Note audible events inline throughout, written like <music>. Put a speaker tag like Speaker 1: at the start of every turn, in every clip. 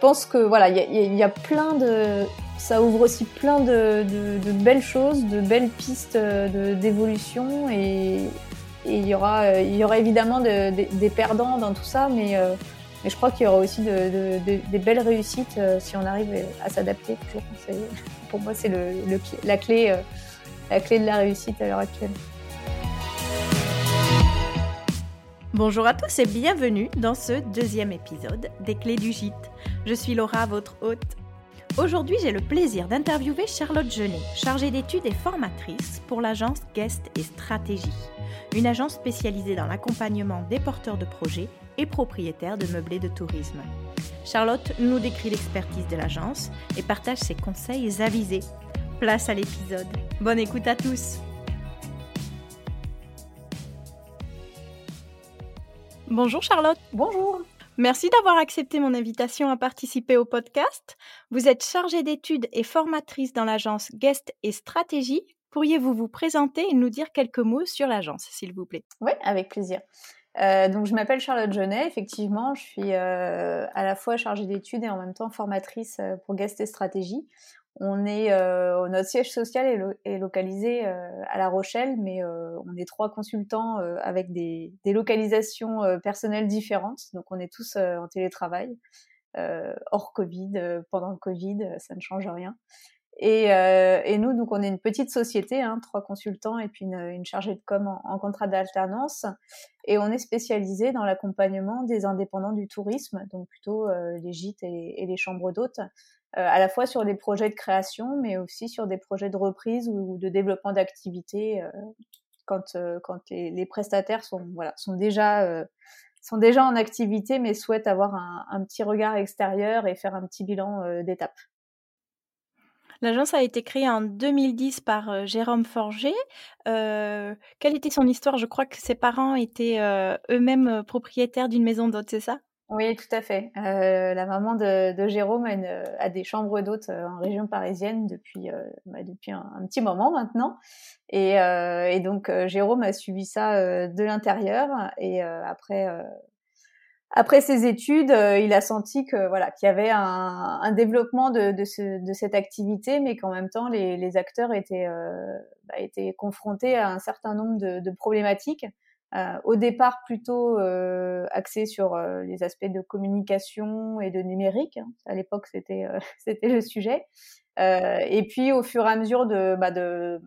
Speaker 1: pense que voilà, il y, a plein de, ça ouvre aussi plein de, belles choses, de belles pistes d'évolution et il y aura, il y aura évidemment des perdants dans tout ça, mais mais je crois qu'il y aura aussi des belles réussites si on arrive à s'adapter. Pour moi, c'est la, clé, la clé de la réussite à l'heure actuelle.
Speaker 2: Bonjour à tous et bienvenue dans ce deuxième épisode des Clés du Gîte. Je suis Laura, votre hôte. Aujourd'hui, j'ai le plaisir d'interviewer Charlotte Genet, chargée d'études et formatrice pour l'agence Guest et Stratégie, une agence spécialisée dans l'accompagnement des porteurs de projets et propriétaires de meublés de tourisme. Charlotte nous décrit l'expertise de l'agence et partage ses conseils avisés. Place à l'épisode. Bonne écoute à tous. Bonjour Charlotte.
Speaker 1: Bonjour.
Speaker 2: Merci d'avoir accepté mon invitation à participer au podcast. Vous êtes chargée d'études et formatrice dans l'agence Guest et Stratégie. Pourriez-vous vous présenter et nous dire quelques mots sur l'agence, s'il vous plaît?
Speaker 1: Oui, avec plaisir. Euh, donc, je m'appelle Charlotte Genet. Effectivement, je suis euh, à la fois chargée d'études et en même temps formatrice euh, pour Guest et Stratégie. On est, euh, notre siège social est, localisé euh, à La Rochelle, mais euh, on est trois consultants avec des, localisations personnelles différentes. Donc on est tous en télétravail, hors Covid, pendant le Covid, ça ne change rien. Et, nous, donc, on est une petite société, hein, trois consultants et puis une, chargée de com en, contrat d'alternance. Et on est spécialisé dans l'accompagnement des indépendants du tourisme, donc plutôt les gîtes et, les chambres d'hôtes, euh, à la fois sur des projets de création, mais aussi sur des projets de reprise ou, de développement d'activité euh, quand, euh, quand les, prestataires sont, voilà, sont, déjà, sont déjà en activité, mais souhaitent avoir un, petit regard extérieur et faire un petit bilan d'étape.
Speaker 2: L'agence a été créée en 2010 par Jérôme Forger. Euh, quelle était son histoire? Je crois que ses parents étaient eux-mêmes propriétaires d'une maison d'hôtes, c'est ça?
Speaker 1: Oui, tout à fait. Euh, la maman de, de Jérôme a, a, des chambres d'hôtes euh, en région parisienne depuis, euh, bah, depuis un, petit moment maintenant. Et, euh, et donc euh, Jérôme a suivi ça euh, de l'intérieur. Et après, après ses études, il a senti que voilà qu'il y avait un, un développement de, de, ce, de, cette activité, mais qu'en même temps les, les acteurs étaient, bah, étaient confrontés à un certain nombre de, de problématiques. Euh, au départ plutôt euh, axé sur euh, les aspects de communication et de numérique. Hein. À l'époque, c'était <laughs> c'était le sujet. et puis, au fur et à mesure de, bah, de,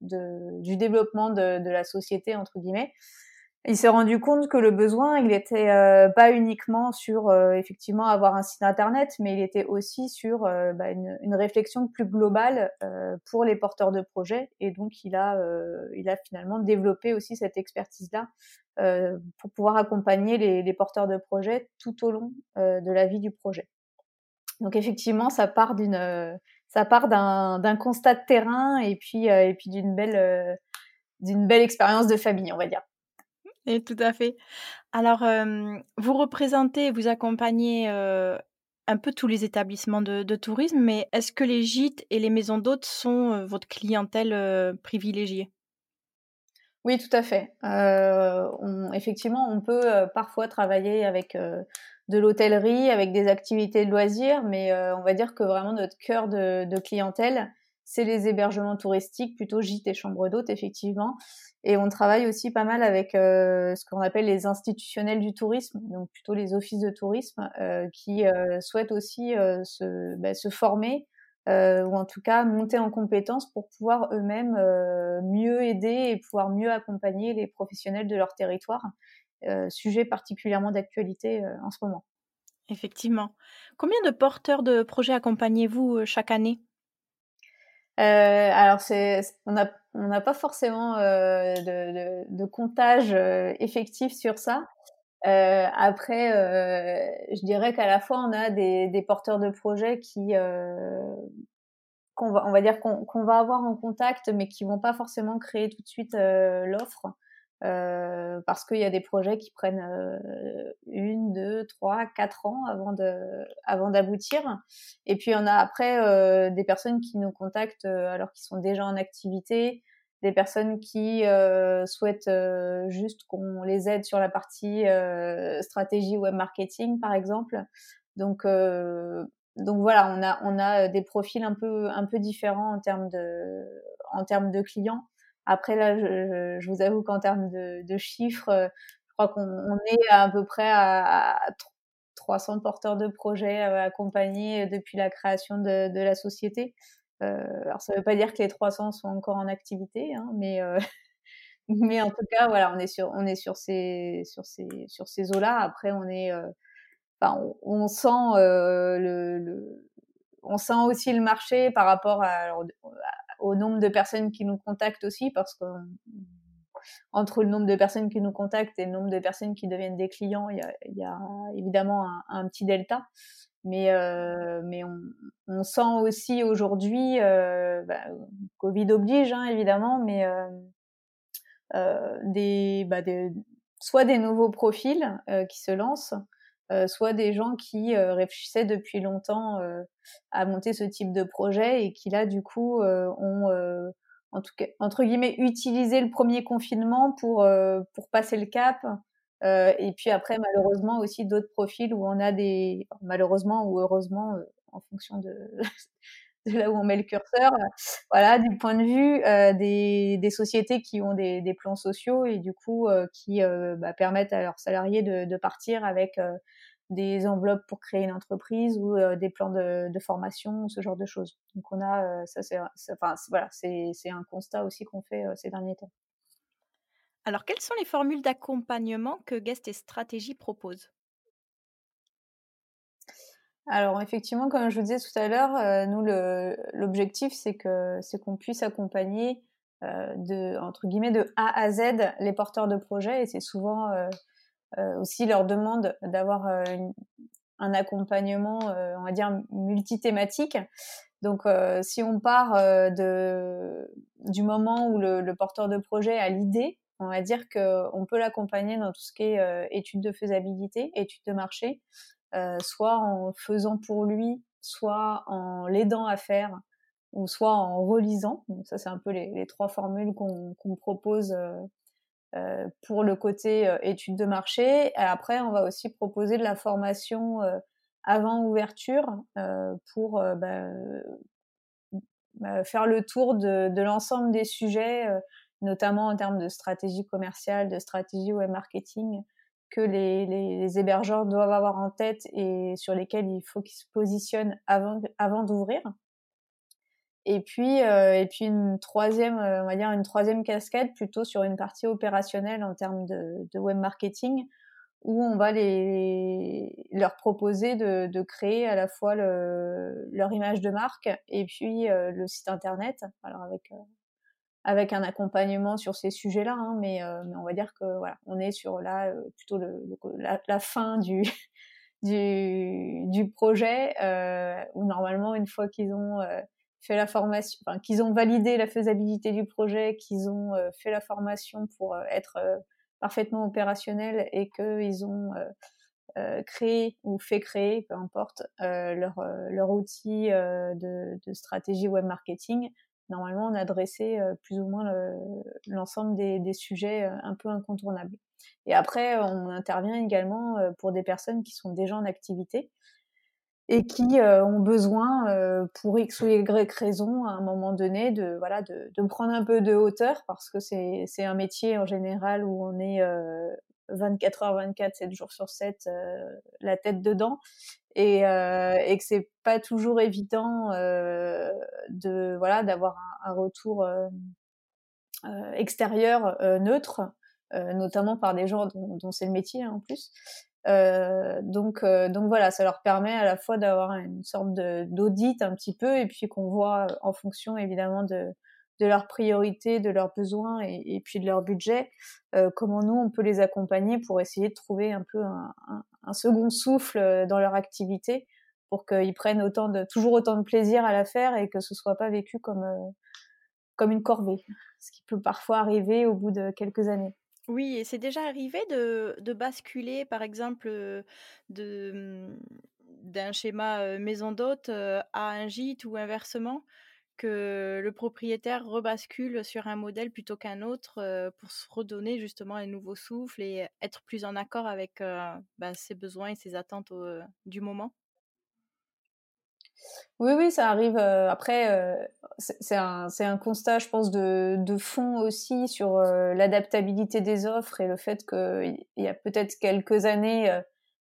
Speaker 1: de du développement de, de, la société entre guillemets, il s'est rendu compte que le besoin, il était euh, pas uniquement sur euh, effectivement avoir un site internet, mais il était aussi sur euh, bah, une, une, réflexion plus globale pour les porteurs de projets. Et donc, il a, il a finalement développé aussi cette expertise-là pour pouvoir accompagner les, les, porteurs de projets tout au long de la vie du projet. Donc, effectivement, ça part d'une, ça part d'un constat de terrain et puis, et puis d'une belle, d'une belle expérience de famille, on va dire.
Speaker 2: Et tout à fait. Alors, vous représentez, vous accompagnez un peu tous les établissements de, tourisme, mais est-ce que les gîtes et les maisons d'hôtes sont votre clientèle privilégiée?
Speaker 1: Oui, tout à fait. Effectivement, on peut parfois travailler avec de l'hôtellerie, avec des activités de loisirs, mais on va dire que vraiment notre cœur de clientèle, c'est les hébergements touristiques, plutôt gîtes et chambres d'hôtes, effectivement. Et on travaille aussi pas mal avec euh, ce qu'on appelle les institutionnels du tourisme, donc plutôt les offices de tourisme, euh, qui euh, souhaitent aussi se, bah, se, former ou en tout cas monter en compétences pour pouvoir eux-mêmes mieux aider et pouvoir mieux accompagner les professionnels de leur territoire. sujet particulièrement d'actualité en ce moment.
Speaker 2: Effectivement. Combien de porteurs de projets accompagnez-vous chaque année?
Speaker 1: Euh, alors c'est, on n'a on n'a pas forcément euh, de, de, de, comptage euh, effectif sur ça. Euh, après, euh, je dirais qu'à la fois on a des, des porteurs de projets qui qu'on va, on va dire qu'on, qu'on va avoir en contact, mais qui vont pas forcément créer tout de suite l'offre. Euh, parce qu'il y a des projets qui prennent euh, une, deux, trois, quatre ans avant de, avant d'aboutir. Et puis on a après euh, des personnes qui nous contactent alors qu'ils sont déjà en activité, des personnes qui souhaitent juste qu'on les aide sur la partie stratégie web marketing par exemple. Donc, donc voilà, on a, on a des profils un peu, un peu différents en termes de, en termes de clients. Après là, je, je vous avoue qu'en termes de, de, chiffres, je crois qu'on est à, peu près à, 300 porteurs de projets accompagnés depuis la création de, de la société. Euh, alors ça ne veut pas dire que les 300 sont encore en activité, hein, mais euh, <laughs> mais en tout cas voilà, on est sur on est sur ces sur ces sur ces eaux-là. Après on est euh, enfin on, on, sent le, le, on sent aussi le marché par rapport au nombre de personnes qui nous contactent aussi parce que entre le nombre de personnes qui nous contactent et le nombre de personnes qui deviennent des clients, il y a, évidemment un, petit delta. Mais, euh, on, sent aussi aujourd'hui, euh, bah, Covid oblige hein, évidemment, mais euh, bah, soit des nouveaux profils qui se lancent, euh, soit des gens qui réfléchissaient depuis longtemps à monter ce type de projet et qui là du coup ont en tout cas entre guillemets utilisé le premier confinement pour pour passer le cap euh, et puis après, malheureusement, aussi d'autres profils où on a des, malheureusement ou heureusement, euh, en fonction de, <laughs> de, là où on met le curseur, voilà, du point de vue euh, des, des, sociétés qui ont des, des, plans sociaux et du coup qui bah, permettent à leurs salariés de, de partir avec des enveloppes pour créer une entreprise ou des plans de, de, formation, ce genre de choses. Donc on a, ça c'est, enfin voilà, c'est un constat aussi qu'on fait ces derniers temps.
Speaker 2: Alors, quelles sont les formules d'accompagnement que Guest et Stratégie proposent?
Speaker 1: Alors effectivement, comme je vous disais tout à l'heure, euh, nous l'objectif c'est que c'est qu'on puisse accompagner euh, de entre guillemets de A à Z les porteurs de projets et c'est souvent euh, aussi leur demande d'avoir un accompagnement, on va dire multithématique. Donc si on part de du moment où le, le porteur de projet a l'idée on va dire qu'on peut l'accompagner dans tout ce qui est euh, études de faisabilité, études de marché, euh, soit en faisant pour lui, soit en l'aidant à faire, ou soit en relisant. Ça, c'est un peu les, trois formules qu'on propose euh, pour le côté études de marché. Après, on va aussi proposer de la formation avant ouverture pour bah, faire le tour de, de l'ensemble des sujets notamment en termes de stratégie commerciale, de stratégie web marketing, que les, les, hébergeurs doivent avoir en tête et sur lesquels il faut qu'ils se positionnent avant, avant d'ouvrir. Et puis, euh, et puis une troisième, euh, on va dire une troisième casquette plutôt sur une partie opérationnelle en termes de, web marketing, où on va les, leur proposer de, de créer à la fois le, leur image de marque et puis euh, le site internet. Alors avec avec un accompagnement sur ces sujets-là, hein, mais, euh, mais, on va dire que voilà, on est sur là euh, plutôt le, la, la, fin du <laughs> du, du projet euh, où normalement une fois qu'ils ont euh, fait la formation, enfin, qu'ils ont validé la faisabilité du projet, qu'ils ont fait la formation pour être parfaitement opérationnel et qu'ils ont créé ou fait créer, peu importe, leur, leur outil de, de stratégie web marketing, normalement, on a adressé euh, plus ou moins l'ensemble des, des, sujets euh, un peu incontournables. Et après, on intervient également euh, pour des personnes qui sont déjà en activité et qui ont besoin, pour X ou Y raison, à un moment donné, de voilà, de, de prendre un peu de hauteur parce que c'est un métier en général où on est 24 heures 24, 7 jours sur 7, la tête dedans et, euh, et que c'est pas toujours évident euh, de voilà d'avoir un, retour euh, euh extérieur euh, neutre, notamment par des gens dont, dont c'est le métier hein, en plus. donc donc voilà, ça leur permet à la fois d'avoir une sorte d'audit un petit peu et puis qu'on voit en fonction évidemment de de leurs priorités, de leurs besoins et, puis de leur budget, euh, comment nous on peut les accompagner pour essayer de trouver un peu un, second souffle euh, dans leur activité pour qu'ils prennent toujours autant de plaisir à la faire et que ce soit pas vécu comme euh, comme une corvée, ce qui peut parfois arriver au bout de quelques années.
Speaker 2: Oui, et c'est déjà arrivé de, de basculer, par exemple, de mmh, d'un schéma maison d'hôte à un gîte ou inversement? Que le propriétaire rebascule sur un modèle plutôt qu'un autre pour se redonner justement un nouveau souffle et être plus en accord avec bah, ses besoins et ses attentes du moment?
Speaker 1: Oui, oui, ça arrive. après, c'est un, un, constat, je pense, de, de fond aussi sur l'adaptabilité des offres et le fait qu'il y a peut-être quelques années,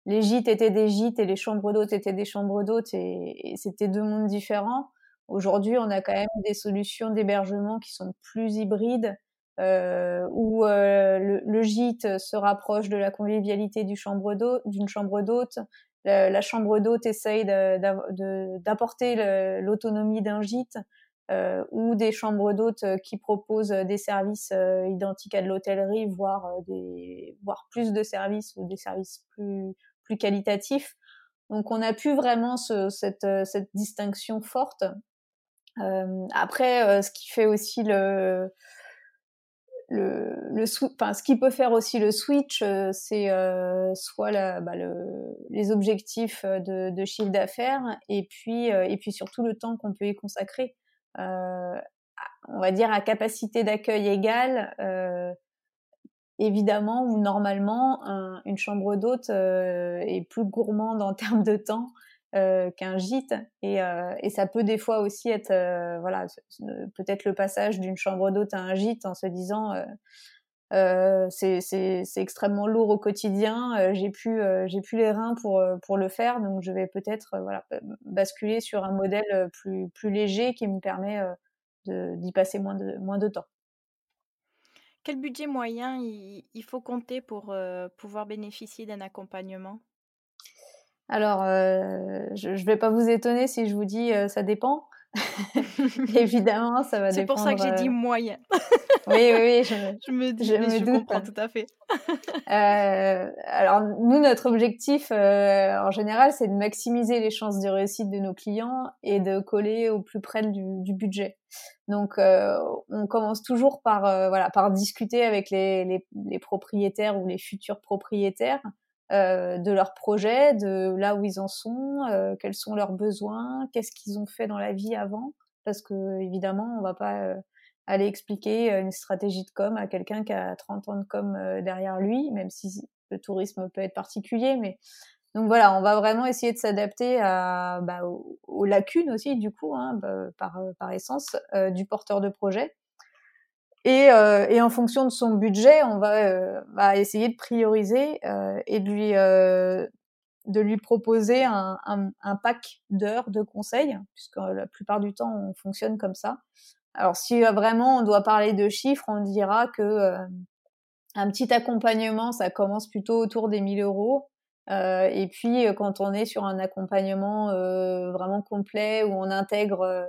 Speaker 1: les gîtes étaient des gîtes et les chambres d'hôtes étaient des chambres d'hôtes et, c'était deux mondes différents. Aujourd'hui, on a quand même des solutions d'hébergement qui sont plus hybrides, euh, où euh, le, le, gîte se rapproche de la convivialité du chambre d'une chambre d'hôte. La, chambre d'hôte essaye d'apporter l'autonomie d'un gîte. Euh, ou des chambres d'hôtes qui proposent des services euh, identiques à de l'hôtellerie, voire euh, des, voire plus de services ou des services plus plus qualitatif. Donc on a pu vraiment ce, cette, cette, distinction forte. Euh, après, euh, ce qui fait aussi le, le, le enfin, ce qui peut faire aussi le switch, c'est soit la, bah, le, les objectifs de, de chiffre d'affaires et puis et puis surtout le temps qu'on peut y consacrer. on va dire à capacité d'accueil égale, évidemment ou normalement une chambre d'hôte euh, est plus gourmande en termes de temps euh, qu'un gîte. Et, euh, et, ça peut des fois aussi être voilà peut-être le passage d'une chambre d'hôte à un gîte en se disant c'est extrêmement lourd au quotidien j'ai plus j'ai plus les reins pour pour le faire. Donc je vais peut-être voilà basculer sur un modèle plus plus léger qui me permet d'y passer moins de moins de temps.
Speaker 2: Quel budget moyen il, faut compter pour pouvoir bénéficier d'un accompagnement?
Speaker 1: Alors, je ne vais pas vous étonner si je vous dis ça dépend. <laughs> Évidemment, ça va
Speaker 2: C'est pour ça que j'ai dit moyen.
Speaker 1: oui, oui, oui,
Speaker 2: je, <laughs> me, je, comprends tout à fait.
Speaker 1: alors, nous, notre objectif, en général, c'est de maximiser les chances de réussite de nos clients et de coller au plus près du budget. Donc, euh, on commence toujours par euh, voilà par discuter avec les, les, les, propriétaires ou les futurs propriétaires euh, de leurs projets, de là où ils en sont, euh, quels sont leurs besoins, qu'est-ce qu'ils ont fait dans la vie avant, parce que évidemment, on va pas euh, aller expliquer une stratégie de com à quelqu'un qui a 30 ans de com derrière lui, même si le tourisme peut être particulier, mais donc voilà, on va vraiment essayer de s'adapter à, bah, aux, lacunes aussi, du coup, hein, bah, par, par essence, euh, du porteur de projet. Et, euh, et, en fonction de son budget, on va euh, bah, essayer de prioriser euh, et de lui, euh, de lui proposer un, un, un pack d'heures de conseils, puisque la plupart du temps, on fonctionne comme ça. Alors si vraiment on doit parler de chiffres, on dira que un petit accompagnement, ça commence plutôt autour des 1000 euros euh, et puis euh, quand on est sur un accompagnement euh, vraiment complet où on intègre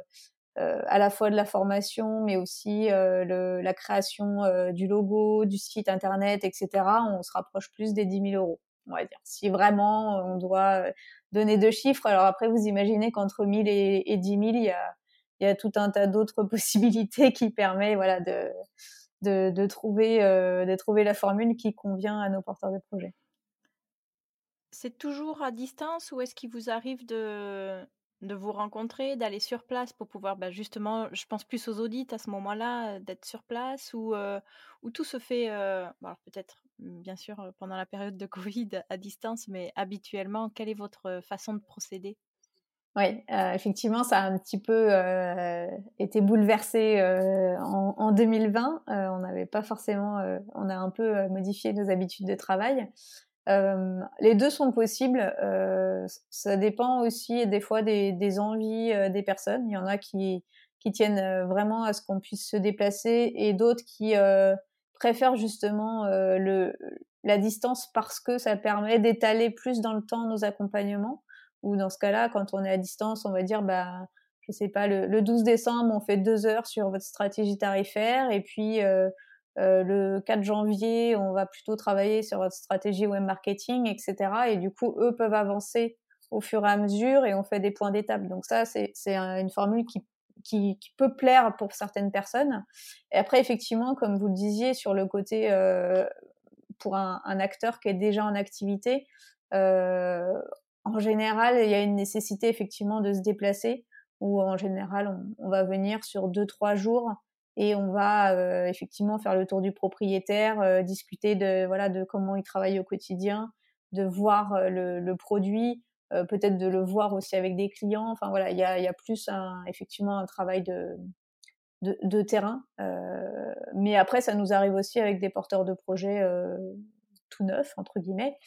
Speaker 1: à la fois de la formation, mais aussi le, la création du logo, du site internet, etc., on se rapproche plus des 10 000 euros, on va dire. Si vraiment on doit donner deux chiffres, alors après vous imaginez qu'entre 1000 et, et 10 000, il y a, tout un tas d'autres <laughs> possibilités qui permettent voilà, de, trouver, de trouver la formule qui convient à nos porteurs de projets.
Speaker 2: C'est toujours à distance ou est-ce qu'il vous arrive de, de vous rencontrer, d'aller sur place pour pouvoir, bah, justement, je pense plus aux audits à ce moment-là, euh, d'être sur place ou, euh, tout se fait, euh, peut-être mmh, bien sûr pendant la période de <laughs> Covid à distance, mais habituellement, quelle est votre façon de procéder?
Speaker 1: Oui, effectivement, ça a un petit peu été bouleversé en, en, 2020. on n'avait pas forcément, on a un peu modifié nos habitudes de travail. Euh, les deux sont possibles. Euh, ça dépend aussi des fois des, envies euh, des personnes. Il y en a qui, qui tiennent euh, vraiment à ce qu'on puisse se déplacer et d'autres qui préfèrent justement le, la distance parce que ça permet d'étaler plus dans le temps nos accompagnements. Ou dans ce cas-là, quand on est à distance, on va dire, bah, je sais pas, le, le 12 décembre, on fait deux heures sur votre stratégie tarifaire et puis euh, le 4 janvier, on va plutôt travailler sur votre stratégie web marketing, etc. Et du coup, eux peuvent avancer au fur et à mesure et on fait des points d'étape. Donc ça, c'est une formule qui, peut plaire pour certaines personnes. Et après, effectivement, comme vous le disiez, sur le côté euh, pour un, acteur qui est déjà en activité, euh, en général, il y a une nécessité effectivement de se déplacer ou en général, on, on va venir sur deux, trois jours et on va euh, effectivement faire le tour du propriétaire, euh, discuter de voilà de comment il travaille au quotidien, de voir euh, le, produit, peut-être de le voir aussi avec des clients. Enfin voilà, il y a, y a, plus effectivement un travail de, de, de terrain. mais après, ça nous arrive aussi avec des porteurs de projets tout neufs entre guillemets,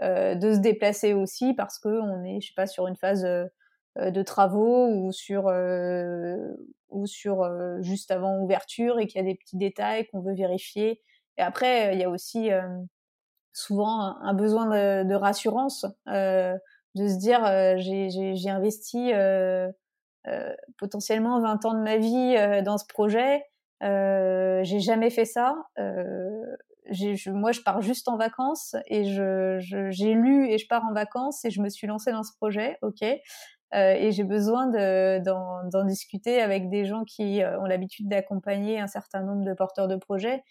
Speaker 1: de se déplacer aussi parce que on est, je sais pas, sur une phase de travaux ou sur ou sur juste avant ouverture et qu'il y a des petits détails qu'on veut vérifier. Et après, il y a aussi souvent un, besoin de, de rassurance, euh, de se dire euh, j'ai investi euh, euh, potentiellement 20 ans de ma vie euh, dans ce projet, euh, j'ai jamais fait ça. Je, moi, je pars juste en vacances et je j'ai lu et je pars en vacances et je me suis lancée dans ce projet, ok. Et j'ai besoin d'en discuter avec des gens qui ont l'habitude d'accompagner un certain nombre de porteurs de projets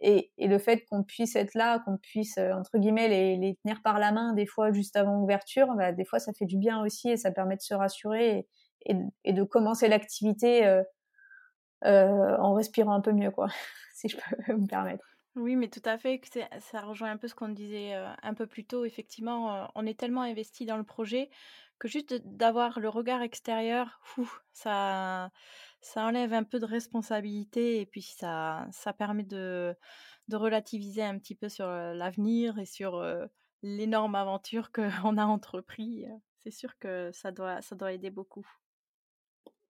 Speaker 1: et, le fait qu'on puisse être là, qu'on puisse, euh, entre guillemets, les, tenir par la main des fois juste avant ouverture, bah, des fois ça fait du bien aussi et ça permet de se rassurer et, de commencer l'activité euh, euh, en respirant un peu mieux, quoi, <laughs> si je peux <laughs> me permettre.
Speaker 2: Oui, mais tout à fait, ça rejoint un peu ce qu'on disait euh, un peu plus tôt. Effectivement, on est tellement investi dans le projet que juste d'avoir le regard extérieur, ça, enlève un peu de responsabilité et puis ça, permet de, relativiser un petit peu sur l'avenir et sur l'énorme aventure qu'on <laughs> a entrepris. C'est sûr que ça doit, aider beaucoup.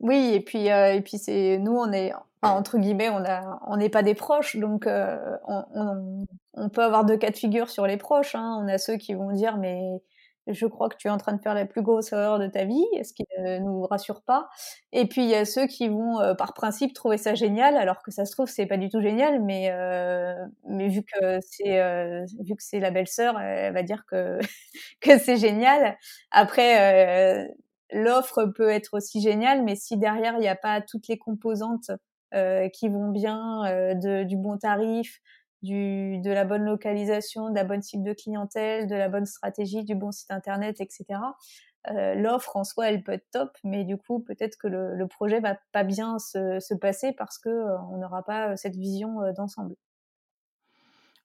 Speaker 1: Oui, et puis et puis c'est nous on est entre guillemets on n'est pas des proches donc on, on, on, peut avoir deux cas de figure sur les proches. Hein. On a ceux qui vont dire mais je crois que tu es en train de faire la plus grosse erreur de ta vie, ce qui ne nous rassure pas. Et puis il y a ceux qui vont euh, par principe trouver ça génial, alors que ça se trouve c'est pas du tout génial, mais euh, mais vu que c'est euh, vu que c'est la belle-sœur, elle va dire que <laughs> que c'est génial. Après l'offre peut être aussi géniale, mais si derrière il n'y a pas toutes les composantes qui vont bien, de, du bon tarif, du, de la bonne localisation, de la bonne cible de clientèle, de la bonne stratégie, du bon site internet, etc. Euh, L'offre en soi, elle peut être top, mais du coup, peut-être que le, le, projet va pas bien se, se passer parce que euh, on n'aura pas euh, cette vision euh, d'ensemble.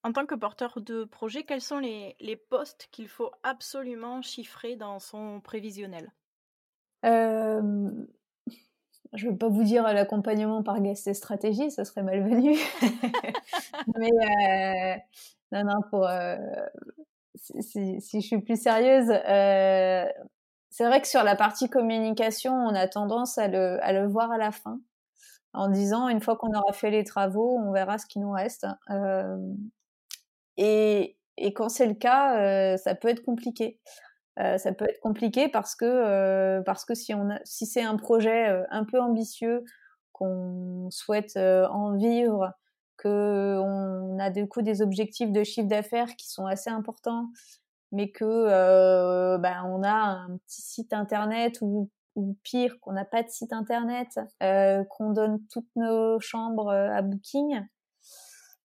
Speaker 2: En tant que porteur de projet, quels sont les, les postes qu'il faut absolument chiffrer dans son prévisionnel?
Speaker 1: Je ne veux pas vous dire l'accompagnement par guest et stratégie, ça serait malvenu. <laughs> Mais euh, non, non, pour euh, si, si, je suis plus sérieuse, euh, c'est vrai que sur la partie communication, on a tendance à le, à le voir à la fin, en disant une fois qu'on aura fait les travaux, on verra ce qui nous reste. Euh, et, et quand c'est le cas, euh, ça peut être compliqué. Euh, ça peut être compliqué parce que euh, parce que si on a, si c'est un projet euh, un peu ambitieux qu'on souhaite en vivre, que on a du coup des objectifs de chiffre d'affaires qui sont assez importants, mais que ben on a un petit site internet ou ou pire qu'on n'a pas de site internet, qu'on donne toutes nos chambres à Booking,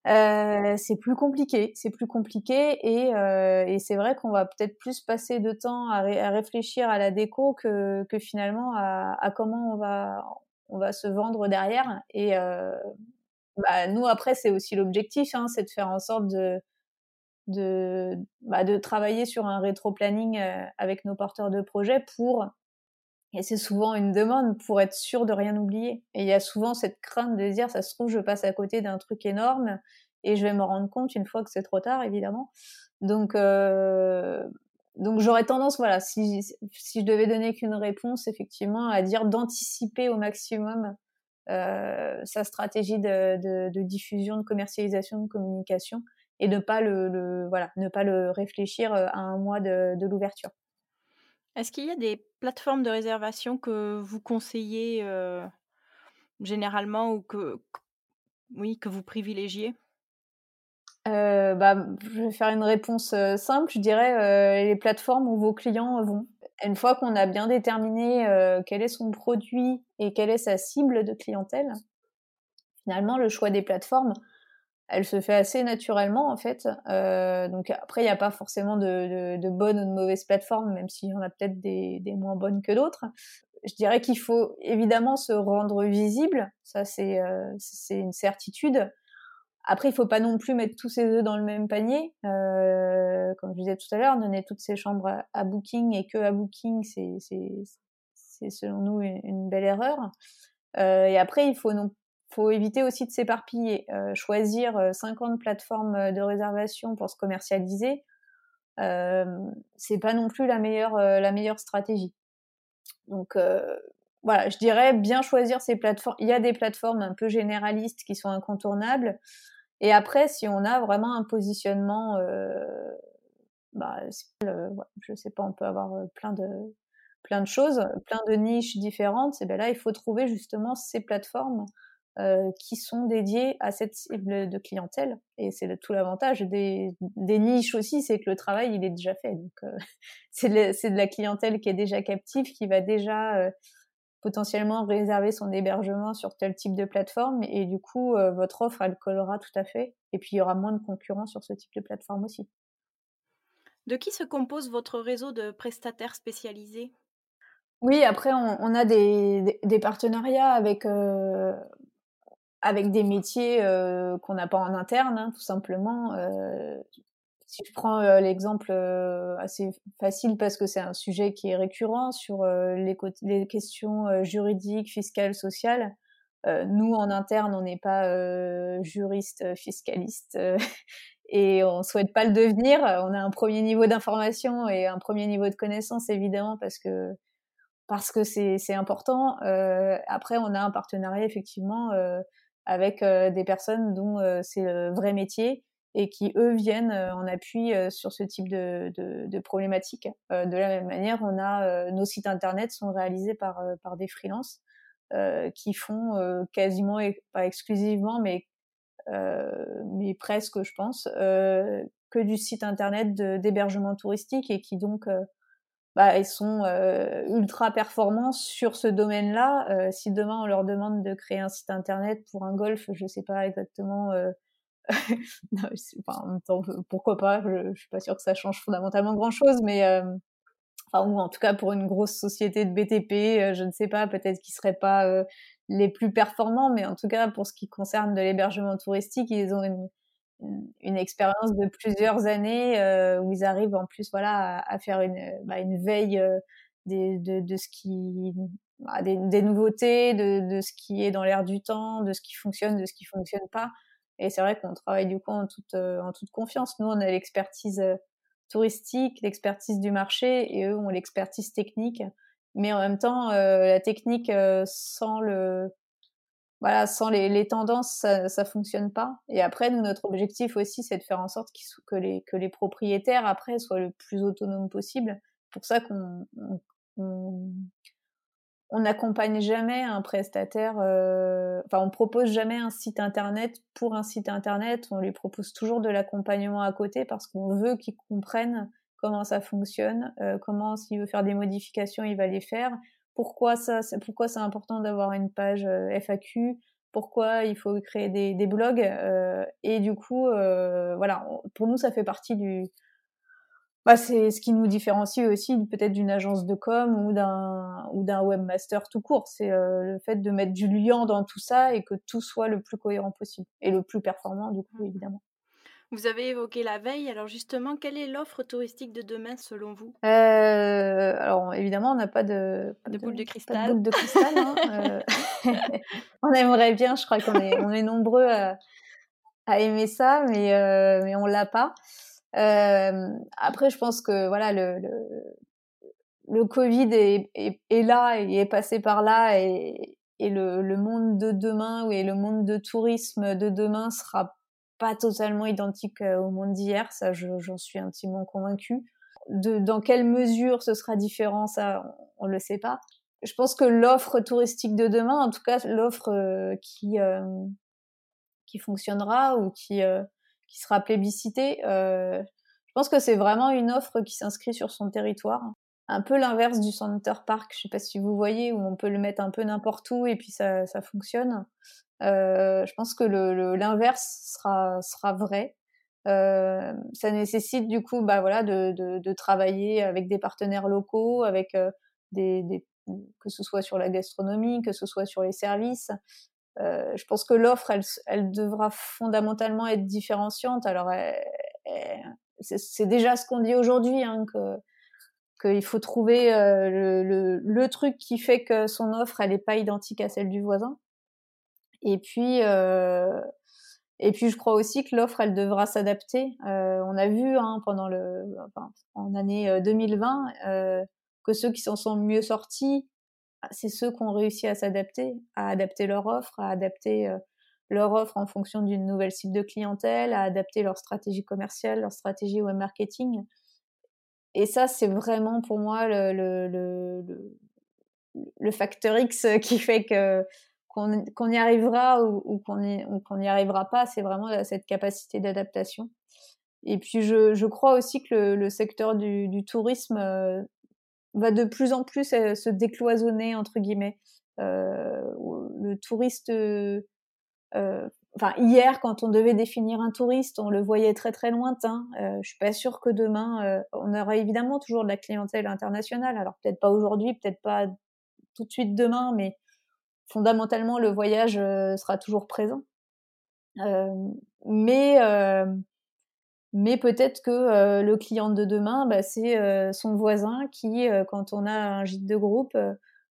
Speaker 1: euh, c'est plus compliqué, c'est plus compliqué et, euh, et c'est vrai qu'on va peut-être plus passer de temps à, réfléchir à la déco que, que finalement à, à, comment on va on va se vendre derrière et euh, bah, nous après c'est aussi l'objectif, hein, c'est de faire en sorte de de, bah, de travailler sur un rétro-planning euh, avec nos porteurs de projets pour et c'est souvent une demande pour être sûr de rien oublier. Et il y a souvent cette crainte de dire, ça se trouve, je passe à côté d'un truc énorme et je vais me rendre compte une fois que c'est trop tard, évidemment. Donc, euh, donc j'aurais tendance, voilà, si, si je devais donner qu'une réponse, effectivement, à dire d'anticiper au maximum euh, sa stratégie de, de, diffusion, de commercialisation, de communication, et ne pas le, le, voilà, ne pas le réfléchir euh, à un mois de, de l'ouverture.
Speaker 2: Est-ce qu'il y a des plateformes de réservation que vous conseillez généralement ou que, oui, que vous privilégiez?
Speaker 1: Bah, Je vais faire une réponse simple. Je dirais les plateformes où vos clients vont. Une fois qu'on a bien déterminé quel est son produit et quelle est sa cible de clientèle, finalement, le choix des plateformes, elle se fait assez naturellement en fait. Euh, donc après, il n'y a pas forcément de, de, bonnes ou de mauvaises plateformes, même s'il y en a peut-être des, moins bonnes que d'autres. Je dirais qu'il faut évidemment se rendre visible, ça c'est euh, une certitude. après, il faut pas non plus mettre tous ses œufs dans le même panier. Euh, comme je disais tout à l'heure, donner toutes ces chambres à, Booking et que à Booking, c'est selon nous une, belle erreur. Et après, il faut, non, faut éviter aussi de s'éparpiller. Euh, choisir 50 plateformes de réservation pour se commercialiser, euh, c'est pas non plus la meilleure, la meilleure stratégie. Donc, voilà, je dirais bien choisir ces plateformes. Il y a des plateformes un peu généralistes qui sont incontournables. Et après, si on a vraiment un positionnement, euh, bah, je sais pas, on peut avoir euh, plein de plein de choses, plein de niches différentes. Et ben là, il faut trouver justement ces plateformes euh, qui sont dédiées à cette cible de clientèle. Et c'est tout l'avantage des, des, niches aussi, c'est que le travail il est déjà fait. Donc euh, <laughs> c'est de, la clientèle qui est déjà captive, qui va déjà euh, potentiellement réserver son hébergement sur tel type de plateforme et du coup euh, votre offre elle collera tout à fait et puis il y aura moins de concurrents sur ce type de plateforme aussi.
Speaker 2: De qui se compose votre réseau de prestataires spécialisés?
Speaker 1: Oui, après on, a des, des, partenariats avec euh, avec des métiers euh, qu'on n'a pas en interne, hein, tout simplement si je prends euh, l'exemple euh, assez facile parce que c'est un sujet qui est récurrent sur euh, les, les, questions juridiques, fiscales, sociales, nous en interne, on n'est pas juriste, fiscaliste <laughs> et on souhaite pas le devenir. On a un premier niveau d'information et un premier niveau de connaissance évidemment parce que parce que c'est important. après, on a un partenariat effectivement avec des personnes dont c'est le vrai métier et qui eux viennent euh, en appui euh, sur ce type de, de, de problématiques. Euh, de la même manière, on a nos sites internet sont réalisés par par des freelances qui font quasiment pas exclusivement, mais mais presque, je pense, que du site internet d'hébergement touristique et qui donc bah, ils sont ultra performants sur ce domaine-là. si demain on leur demande de créer un site internet pour un golf, je sais pas exactement <laughs> enfin, en même temps, pourquoi pas je, je, suis pas sûre que ça change fondamentalement grand chose, mais euh, enfin, ou en tout cas pour une grosse société de BTP, euh, je ne sais pas, peut-être qu'ils seraient pas euh, les plus performants, mais en tout cas pour ce qui concerne de l'hébergement touristique, ils ont une, une, expérience de plusieurs années où ils arrivent en plus voilà à, faire une, bah, une veille des, de, de, ce qui bah, des, des, nouveautés, de, de ce qui est dans l'air du temps, de ce qui fonctionne, de ce qui fonctionne pas. Et c'est vrai qu'on travaille du coup en toute, euh, en toute confiance. Nous, on a l'expertise euh, touristique, l'expertise du marché, et eux ont l'expertise technique. Mais en même temps, euh, la technique sans le, voilà, sans les, tendances, ça, ça fonctionne pas. Et après, nous, notre objectif aussi, c'est de faire en sorte que les, que les propriétaires après soient le plus autonomes possible. Pour ça qu'on on, n'accompagne jamais un prestataire, euh, enfin on propose jamais un site internet pour un site internet, on lui propose toujours de l'accompagnement à côté parce qu'on veut qu'ils comprennent comment ça fonctionne, euh, comment s'il veut faire des modifications il va les faire, pourquoi ça, pourquoi c'est important d'avoir une page euh, FAQ, pourquoi il faut créer des, des blogs et du coup voilà pour nous ça fait partie du bah, c'est ce qui nous différencie aussi peut-être d'une agence de com ou d'un ou d'un webmaster tout court. C'est euh, le fait de mettre du liant dans tout ça et que tout soit le plus cohérent possible et le plus performant du coup évidemment.
Speaker 2: Vous avez évoqué la veille. Alors justement, quelle est l'offre touristique de demain selon vous?
Speaker 1: Euh, Alors évidemment, on n'a pas de,
Speaker 2: de, boule de cristal.
Speaker 1: boule de cristal hein, euh, <laughs> on aimerait bien. Je crois qu'on est on est nombreux à, à aimer ça, mais mais on l'a pas. Euh, après, je pense que voilà, le, le, le Covid est, est, est, là, il est passé par là, et, et le, le, monde de demain et le monde de tourisme de demain sera pas totalement identique euh, au monde d'hier. Ça, j'en suis intimement convaincue. De, dans quelle mesure ce sera différent, ça, on, ne le sait pas. Je pense que l'offre touristique de demain, en tout cas l'offre euh, qui euh, qui fonctionnera ou qui qui sera plébiscité. Euh, je pense que c'est vraiment une offre qui s'inscrit sur son territoire. Un peu l'inverse du Center Park, je sais pas si vous voyez, où on peut le mettre un peu n'importe où et puis ça, ça fonctionne. Euh, je pense que l'inverse sera, sera vrai. Euh, ça nécessite du coup bah, voilà, de, de, de, travailler avec des partenaires locaux, avec euh, des, des, que ce soit sur la gastronomie, que ce soit sur les services, je pense que l'offre, elle, elle, devra fondamentalement être différenciante. Alors, c'est déjà ce qu'on dit aujourd'hui, hein, que qu'il faut trouver le, le, le, truc qui fait que son offre, elle n'est pas identique à celle du voisin. Et puis, euh, et puis, je crois aussi que l'offre, elle devra s'adapter. Euh, on a vu hein, pendant le, en année 2020 euh, que ceux qui s'en sont mieux sortis, bah, c'est ceux qui ont réussi à s'adapter, à adapter leur offre, à adapter leur offre en fonction d'une nouvelle cible de clientèle, à adapter leur stratégie commerciale, leur stratégie web marketing. Et ça, c'est vraiment pour moi le facteur X qui fait que qu'on y arrivera ou, qu'on n'y arrivera pas, c'est vraiment cette capacité d'adaptation. Et puis je, je, crois aussi que le, secteur du, du tourisme euh, va de plus en plus euh, se décloisonner entre guillemets. Euh, le touriste, euh, enfin hier quand on devait définir un touriste, on le voyait très très lointain. je suis pas sûre que demain on aura évidemment toujours de la clientèle internationale. Alors peut-être pas aujourd'hui, peut-être pas tout de suite demain, mais fondamentalement, le voyage euh, sera toujours présent. Euh, mais euh, mais peut-être que le client de demain, bah, c'est son voisin qui, quand on a un gîte de groupe,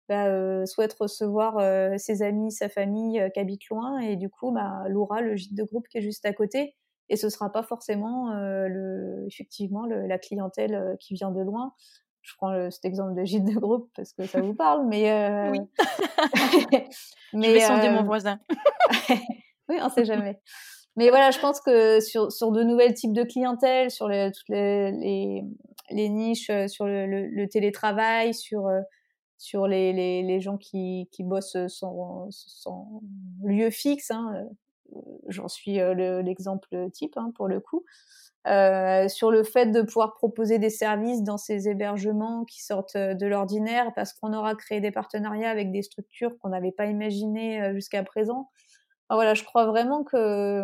Speaker 1: bah, souhaite recevoir ses amis, sa famille qui habite loin, et du coup, bah, louera le gîte de groupe qui est juste à côté. Et ce sera pas forcément le, effectivement la clientèle qui vient de loin je prends cet exemple de gîte de groupe parce que ça vous parle, mais
Speaker 2: euh... oui. <laughs> mais je vais sonder mon euh, voisin. <laughs>
Speaker 1: oui, on sait jamais. Mais voilà, je pense que sur, sur de nouvelles types de clientèle, sur les, toutes les, les, les niches, euh, sur le, le, télétravail, sur euh, sur les, les, les, gens qui, qui bossent sans, sans lieu fixe. Hein, J'en suis l'exemple type hein, pour le coup. Euh, sur le fait de pouvoir proposer des services dans ces hébergements qui sortent euh, de l'ordinaire parce qu'on aura créé des partenariats avec des structures qu'on n'avait pas imaginées euh, jusqu'à présent. voilà, je crois vraiment que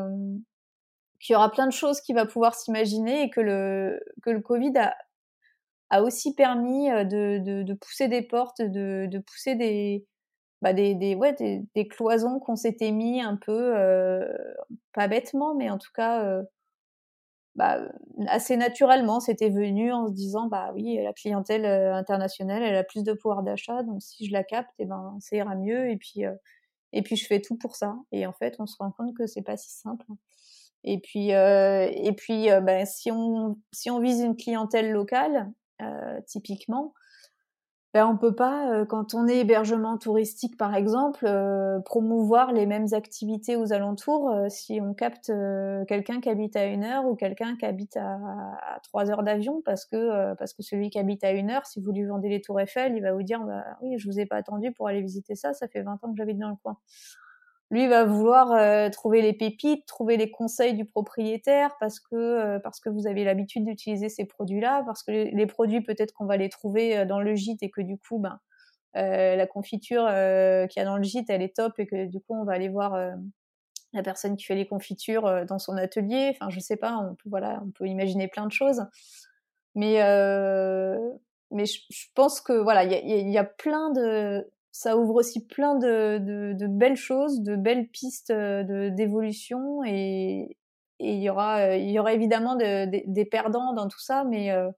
Speaker 1: qu'il y aura plein de choses qui va pouvoir s'imaginer et que le que le Covid a a aussi permis de, de, de pousser des portes, de, de pousser des bah des, des, ouais, des, des cloisons qu'on s'était mis un peu, euh, pas bêtement, mais en tout cas bah, assez naturellement, c'était venu en se disant bah oui, la clientèle euh, internationale, elle a plus de pouvoir d'achat, donc si je la capte, eh ben ça ira mieux. Et puis euh, et puis je fais tout pour ça. Et en fait, on se rend compte que c'est pas si simple. Et puis euh, et puis ben, si on si on vise une clientèle locale, typiquement, ben, on peut pas, euh, quand on est hébergement touristique par exemple, euh, promouvoir les mêmes activités aux alentours euh, si on capte quelqu'un qui habite à une heure ou quelqu'un qui habite à, trois heures d'avion parce que parce que celui qui habite à une heure, si vous lui vendez les tours Eiffel, il va vous dire bah oui, je vous ai pas attendu pour aller visiter ça, ça fait 20 ans que j'habite dans le coin. Lui va vouloir euh, trouver les pépites, trouver les conseils du propriétaire parce que euh, parce que vous avez l'habitude d'utiliser ces produits-là, parce que les, produits peut-être qu'on va les trouver euh, dans le gîte et que du coup ben la confiture qu'il y a dans le gîte elle est top et que du coup on va aller voir la personne qui fait les confitures dans son atelier. Enfin je sais pas, on peut voilà on peut imaginer plein de choses, mais mais je, pense que voilà il y a, y a plein de ça ouvre aussi plein de, belles choses, de belles pistes euh, d'évolution et il y aura euh, évidemment de, des perdants dans tout ça, mais euh,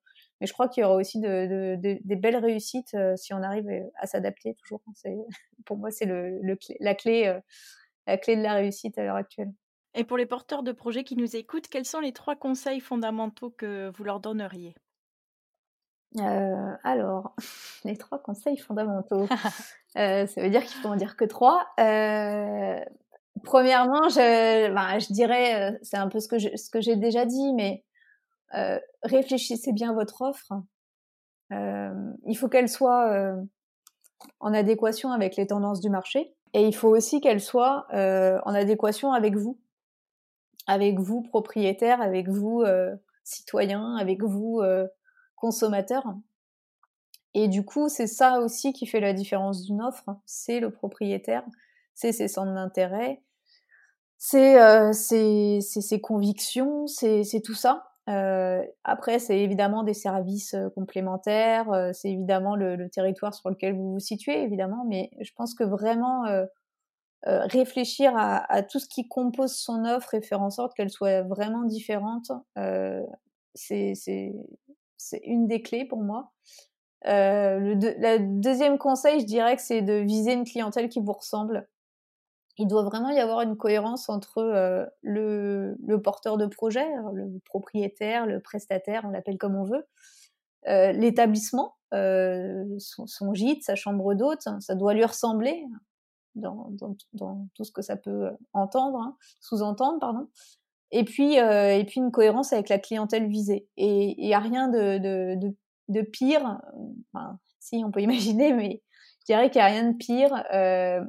Speaker 1: mais je crois qu'il y aura aussi de, des belles réussites si on arrive à s'adapter toujours. <laughs> Pour moi c'est la clé la clé de la réussite à l'heure actuelle.
Speaker 2: Et pour les porteurs de projets qui nous écoutent, quels sont les trois conseils fondamentaux que vous leur donneriez?
Speaker 1: Euh, alors, <laughs> les trois conseils fondamentaux. <laughs> euh, ça veut dire qu'il faut en dire que trois. Euh, premièrement, je, ben, je dirais, euh, c'est un peu ce que j'ai déjà dit, mais euh, réfléchissez bien votre offre. il faut qu'elle soit en adéquation avec les tendances du marché, et il faut aussi qu'elle soit en adéquation avec vous, avec vous propriétaire, avec vous citoyen, avec vous consommateur. Et du coup, c'est ça aussi qui fait la différence d'une offre. C'est le propriétaire, c'est ses centres d'intérêt, c'est euh, ses, convictions, c'est tout ça. Euh, après, c'est évidemment des services euh, complémentaires, c'est évidemment le, territoire sur lequel vous vous situez, évidemment, mais je pense que vraiment, réfléchir à, tout ce qui compose son offre et faire en sorte qu'elle soit vraiment différente, c'est une des clés pour moi. le, deuxième conseil, je dirais c'est de viser une clientèle qui vous ressemble. Il doit vraiment y avoir une cohérence entre le, le, porteur de projet, le propriétaire, le prestataire, on l'appelle comme on veut, l'établissement, son, gîte, sa chambre d'hôte, ça doit lui ressembler dans, dans, tout ce que ça peut entendre, hein, sous-entendre, pardon. Et puis, et puis une cohérence avec la clientèle visée. Et il n'y a rien de, de, de, pire, enfin, si on peut <laughs> imaginer, mais je dirais qu'il n'y a rien de pire euh,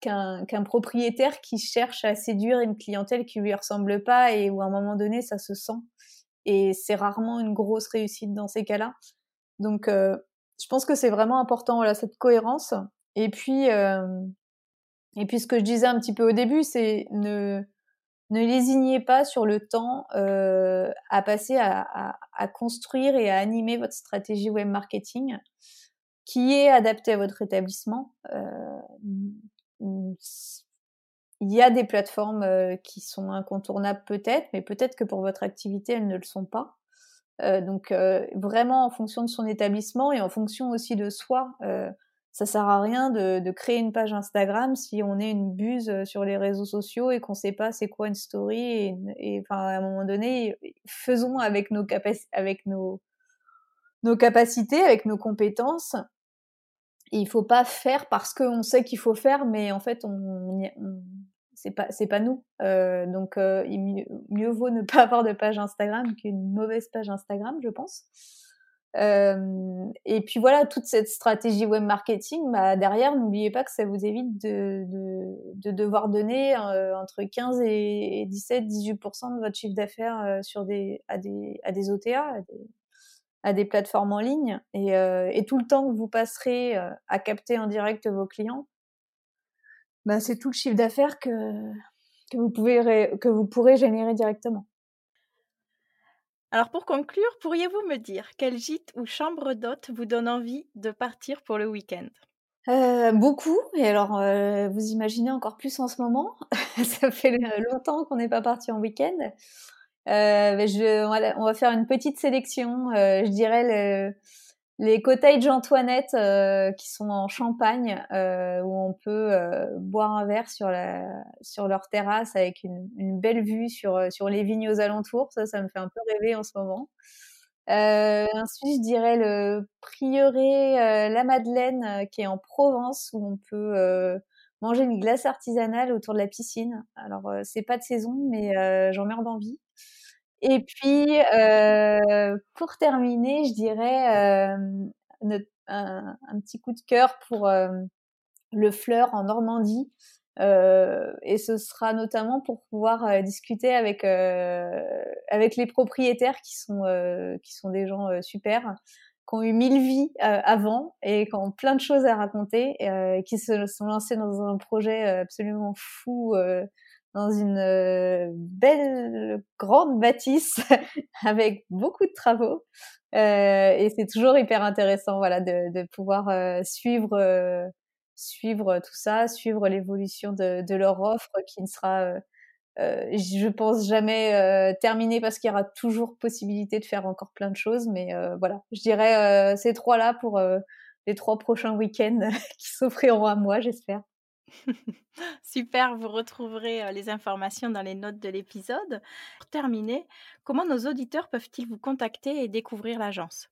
Speaker 1: qu'un propriétaire qui cherche à séduire une clientèle qui lui ressemble pas et où à un moment donné ça se sent. Et c'est rarement une grosse réussite dans ces cas-là. Donc, euh, je pense que c'est vraiment important, voilà, cette cohérence. Et puis, euh, et puis ce que je disais un petit peu au début, c'est ne ne lésignez pas sur le temps euh, à passer à, à, construire et à animer votre stratégie web marketing qui est adaptée à votre établissement. Euh, il y a des plateformes euh, qui sont incontournables peut-être, mais peut-être que pour votre activité, elles ne le sont pas. Euh, donc euh, vraiment en fonction de son établissement et en fonction aussi de soi, ça sert à rien de, de, créer une page Instagram si on est une buse sur les réseaux sociaux et qu'on sait pas c'est quoi une story et, enfin à un moment donné faisons avec nos avec nos nos capacités avec nos compétences et il faut pas faire parce qu'on sait qu'il faut faire, mais en fait, on, on c'est pas c'est pas nous. Euh, donc, euh, il mieux, vaut ne pas avoir de page Instagram qu'une mauvaise page Instagram, je pense. Euh, et puis voilà, toute cette stratégie web marketing, bah, derrière, n'oubliez pas que ça vous évite de, de, de devoir donner euh, entre 15 et 17, 18% de votre chiffre d'affaires euh, sur des à des à des OTA, à des, plateformes en ligne et, euh, et tout le temps que vous passerez euh, à capter en direct vos clients, ben c'est tout le chiffre d'affaires que, que, vous pouvez que vous pourrez générer directement.
Speaker 2: Alors pour conclure, pourriez-vous me dire quel gîte ou chambre d'hôte vous donne envie de partir pour le week-end?
Speaker 1: Euh, beaucoup, et alors euh, vous imaginez encore plus en ce moment. <laughs> Ça fait longtemps qu'on n'est pas parti en week-end. Euh, je, on, va, faire une petite sélection. Euh, je dirais le, les cottages Antoinette euh, qui sont en Champagne, euh, où on peut euh, boire un verre sur, la, sur leur terrasse avec une, une, belle vue sur, sur les vignes aux alentours. Ça, ça me fait un peu rêver en ce moment. ensuite, je dirais le prieuré La Madeleine qui est en Provence, où on peut manger une glace artisanale autour de la piscine. Alors, c'est pas de saison, mais j'en meurs d'envie. Et puis, euh, pour terminer, je dirais euh, un, un, petit coup de cœur pour euh, le fleur en Normandie. Et ce sera notamment pour pouvoir discuter avec avec les propriétaires qui sont qui sont des gens super, qui ont eu mille vies avant et qui ont plein de choses à raconter, et qui se sont lancés dans un projet absolument fou dans une euh, belle grande bâtisse <laughs> avec beaucoup de travaux. Euh, et c'est toujours hyper intéressant, voilà, de, de pouvoir euh, suivre euh, suivre tout ça, suivre l'évolution de, de, leur offre qui ne sera, je pense, jamais terminée parce qu'il y aura toujours possibilité de faire encore plein de choses. Mais voilà, je dirais ces trois-là pour les trois prochains week-ends <laughs> qui s'offriront à moi, j'espère. <laughs>
Speaker 2: Super, vous retrouverez les informations dans les notes de l'épisode. Pour terminer, comment nos auditeurs peuvent-ils vous contacter et découvrir l'agence?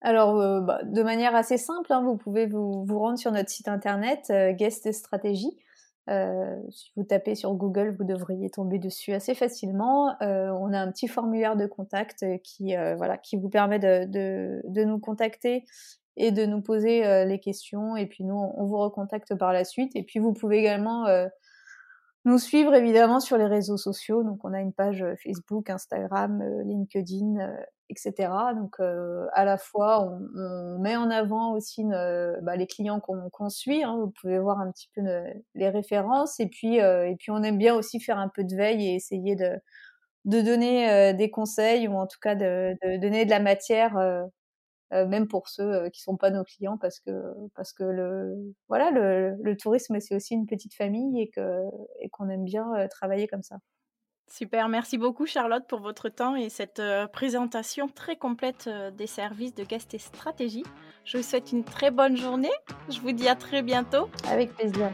Speaker 1: Alors, bah, de manière assez simple, hein, vous pouvez vous, rendre sur notre site internet Guest Stratégie. Si vous tapez sur Google, vous devriez tomber dessus assez facilement. On a un petit formulaire de contact qui, voilà, qui vous permet de, nous contacter et de nous poser euh, les questions. Et puis nous, on vous recontacte par la suite. Et puis vous pouvez également euh, nous suivre évidemment sur les réseaux sociaux. Donc on a une page euh, Facebook, Instagram, LinkedIn, etc. Donc à la fois on, met en avant aussi bah, les clients qu'on suit. Hein. Vous pouvez voir un petit peu les références. Et puis et puis on aime bien aussi faire un peu de veille et essayer de de donner des conseils ou en tout cas de donner de la matière même pour ceux qui sont pas nos clients, parce que parce que le voilà le, le tourisme c'est aussi une petite famille et que et qu'on aime bien travailler comme ça.
Speaker 2: Super, merci beaucoup Charlotte pour votre temps et cette présentation très complète des services de guest et stratégie. Je vous souhaite une très bonne journée. Je vous dis à très bientôt.
Speaker 1: Avec plaisir.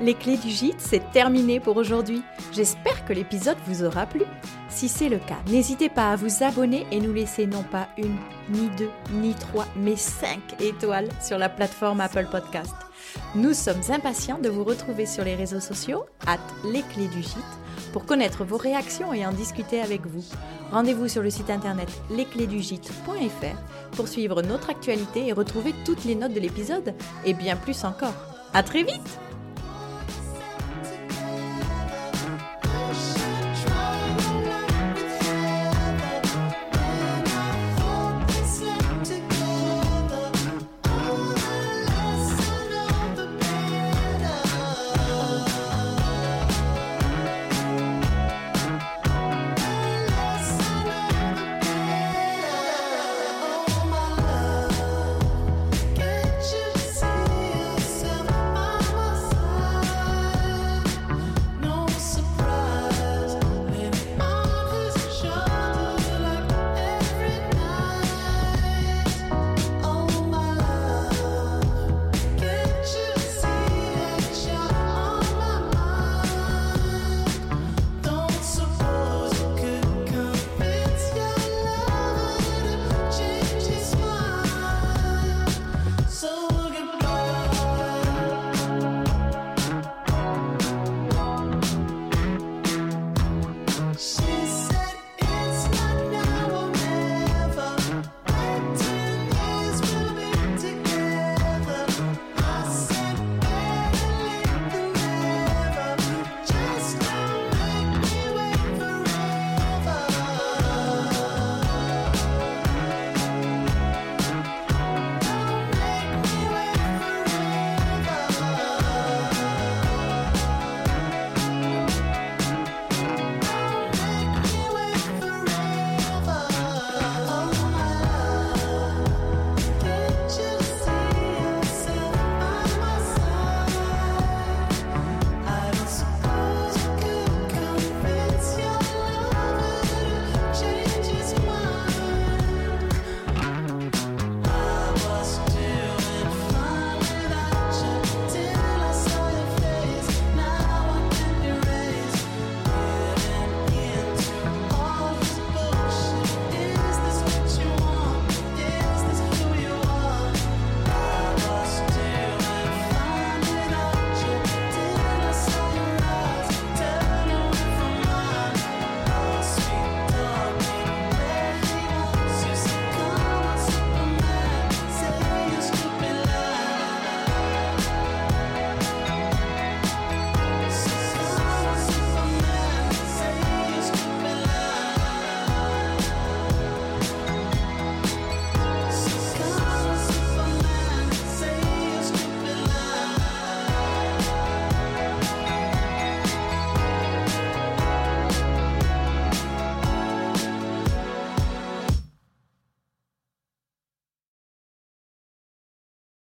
Speaker 2: Les clés du gîte, c'est terminé pour aujourd'hui. J'espère que l'épisode vous aura plu. Si c'est le cas, n'hésitez pas à vous abonner et nous laisser non pas une, ni deux, ni trois, mais cinq étoiles sur la plateforme Apple Podcast. Nous sommes impatients de vous retrouver sur les réseaux sociaux, at les clés du gîte, pour connaître vos réactions et en discuter avec vous. Rendez-vous sur le site internet lesclésdugîte.fr pour suivre notre actualité et retrouver toutes les notes de l'épisode et bien plus encore. À très vite!